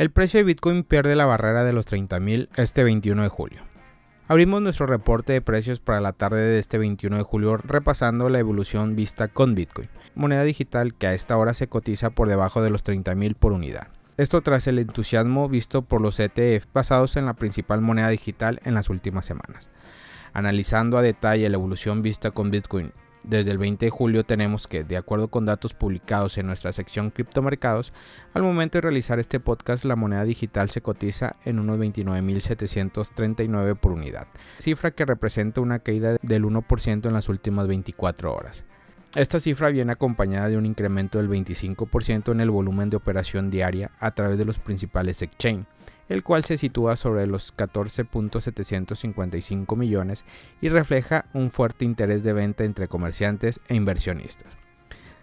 El precio de Bitcoin pierde la barrera de los 30.000 este 21 de julio. Abrimos nuestro reporte de precios para la tarde de este 21 de julio repasando la evolución vista con Bitcoin, moneda digital que a esta hora se cotiza por debajo de los 30.000 por unidad. Esto tras el entusiasmo visto por los ETF basados en la principal moneda digital en las últimas semanas. Analizando a detalle la evolución vista con Bitcoin desde el 20 de julio tenemos que, de acuerdo con datos publicados en nuestra sección criptomercados, al momento de realizar este podcast la moneda digital se cotiza en unos 29.739 por unidad, cifra que representa una caída del 1% en las últimas 24 horas. Esta cifra viene acompañada de un incremento del 25% en el volumen de operación diaria a través de los principales exchange, el cual se sitúa sobre los 14.755 millones y refleja un fuerte interés de venta entre comerciantes e inversionistas.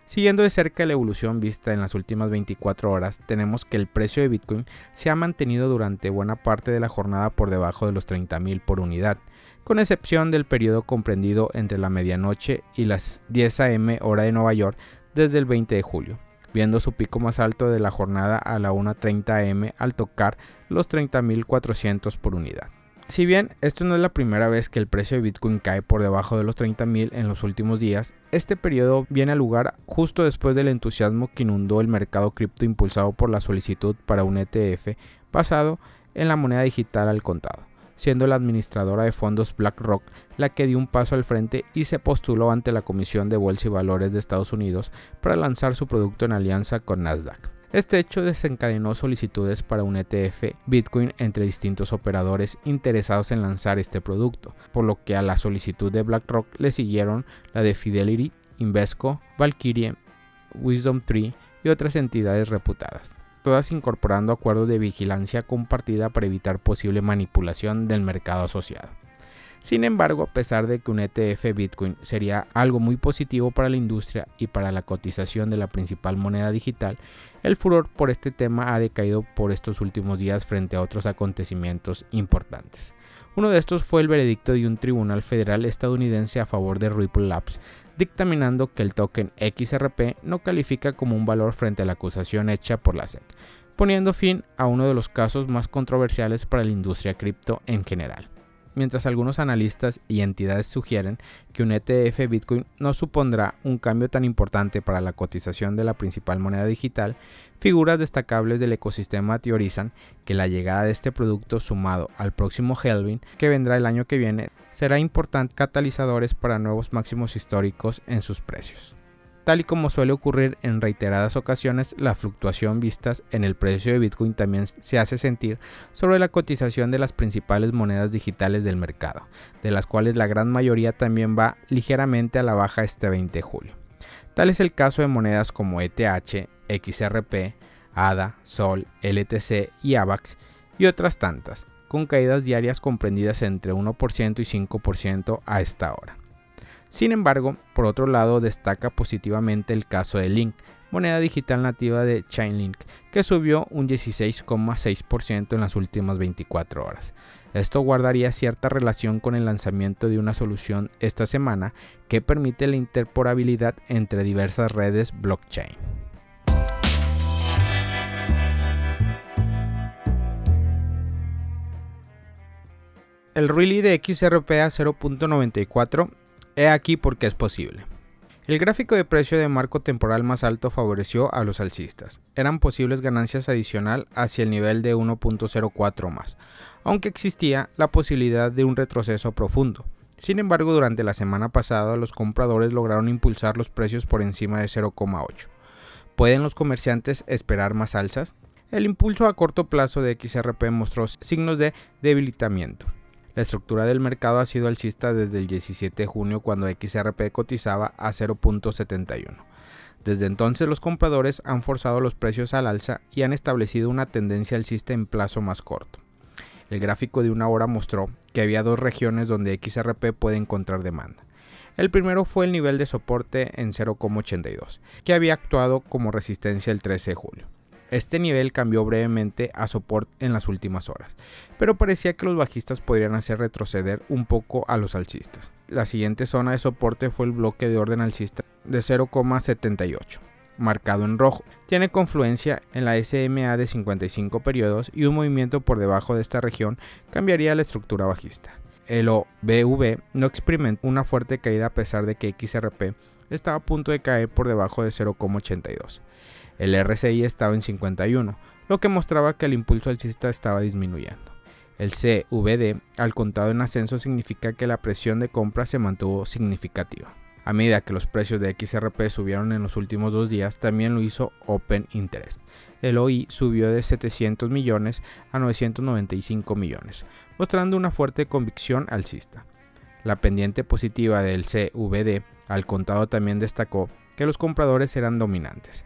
Siguiendo de cerca la evolución vista en las últimas 24 horas, tenemos que el precio de Bitcoin se ha mantenido durante buena parte de la jornada por debajo de los 30.000 por unidad, con excepción del periodo comprendido entre la medianoche y las 10 am hora de Nueva York desde el 20 de julio, viendo su pico más alto de la jornada a la 1.30 am al tocar los 30.400 por unidad. Si bien esto no es la primera vez que el precio de Bitcoin cae por debajo de los 30.000 en los últimos días, este periodo viene a lugar justo después del entusiasmo que inundó el mercado cripto impulsado por la solicitud para un ETF basado en la moneda digital al contado siendo la administradora de fondos BlackRock la que dio un paso al frente y se postuló ante la Comisión de Bolsa y Valores de Estados Unidos para lanzar su producto en alianza con Nasdaq. Este hecho desencadenó solicitudes para un ETF Bitcoin entre distintos operadores interesados en lanzar este producto, por lo que a la solicitud de BlackRock le siguieron la de Fidelity, Invesco, Valkyrie, Wisdom Tree y otras entidades reputadas todas incorporando acuerdos de vigilancia compartida para evitar posible manipulación del mercado asociado. Sin embargo, a pesar de que un ETF Bitcoin sería algo muy positivo para la industria y para la cotización de la principal moneda digital, el furor por este tema ha decaído por estos últimos días frente a otros acontecimientos importantes. Uno de estos fue el veredicto de un tribunal federal estadounidense a favor de Ripple Labs, dictaminando que el token XRP no califica como un valor frente a la acusación hecha por la SEC, poniendo fin a uno de los casos más controversiales para la industria cripto en general mientras algunos analistas y entidades sugieren que un ETF Bitcoin no supondrá un cambio tan importante para la cotización de la principal moneda digital, figuras destacables del ecosistema teorizan que la llegada de este producto sumado al próximo Helvin que vendrá el año que viene será importante catalizadores para nuevos máximos históricos en sus precios. Tal y como suele ocurrir en reiteradas ocasiones, la fluctuación vistas en el precio de Bitcoin también se hace sentir sobre la cotización de las principales monedas digitales del mercado, de las cuales la gran mayoría también va ligeramente a la baja este 20 de julio. Tal es el caso de monedas como ETH, XRP, ADA, SOL, LTC y AVAX y otras tantas, con caídas diarias comprendidas entre 1% y 5% a esta hora. Sin embargo, por otro lado, destaca positivamente el caso de Link, moneda digital nativa de Chainlink, que subió un 16,6% en las últimas 24 horas. Esto guardaría cierta relación con el lanzamiento de una solución esta semana que permite la interporabilidad entre diversas redes blockchain. El rally de XRP a 0.94 He aquí porque es posible. El gráfico de precio de marco temporal más alto favoreció a los alcistas. Eran posibles ganancias adicional hacia el nivel de 1.04 más, aunque existía la posibilidad de un retroceso profundo. Sin embargo, durante la semana pasada los compradores lograron impulsar los precios por encima de 0,8. ¿Pueden los comerciantes esperar más alzas? El impulso a corto plazo de XRP mostró signos de debilitamiento. La estructura del mercado ha sido alcista desde el 17 de junio cuando XRP cotizaba a 0.71. Desde entonces los compradores han forzado los precios al alza y han establecido una tendencia alcista en plazo más corto. El gráfico de una hora mostró que había dos regiones donde XRP puede encontrar demanda. El primero fue el nivel de soporte en 0,82, que había actuado como resistencia el 13 de julio. Este nivel cambió brevemente a soporte en las últimas horas, pero parecía que los bajistas podrían hacer retroceder un poco a los alcistas. La siguiente zona de soporte fue el bloque de orden alcista de 0,78. marcado en rojo. Tiene confluencia en la SMA de 55 periodos y un movimiento por debajo de esta región cambiaría la estructura bajista. El OBV no experimentó una fuerte caída a pesar de que XRP estaba a punto de caer por debajo de 0,82. El RSI estaba en 51, lo que mostraba que el impulso alcista estaba disminuyendo. El CVD al contado en ascenso significa que la presión de compra se mantuvo significativa. A medida que los precios de XRP subieron en los últimos dos días, también lo hizo Open Interest. El OI subió de 700 millones a 995 millones, mostrando una fuerte convicción alcista. La pendiente positiva del CVD al contado también destacó que los compradores eran dominantes.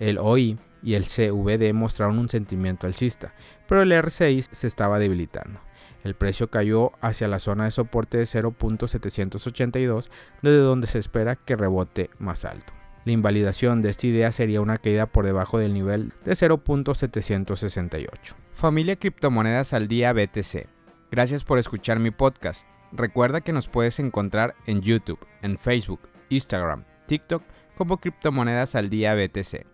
El OI y el CVD mostraron un sentimiento alcista, pero el R6 se estaba debilitando. El precio cayó hacia la zona de soporte de 0.782, desde donde se espera que rebote más alto. La invalidación de esta idea sería una caída por debajo del nivel de 0.768. Familia Criptomonedas al Día BTC. Gracias por escuchar mi podcast. Recuerda que nos puedes encontrar en YouTube, en Facebook, Instagram, TikTok como Criptomonedas al Día BTC.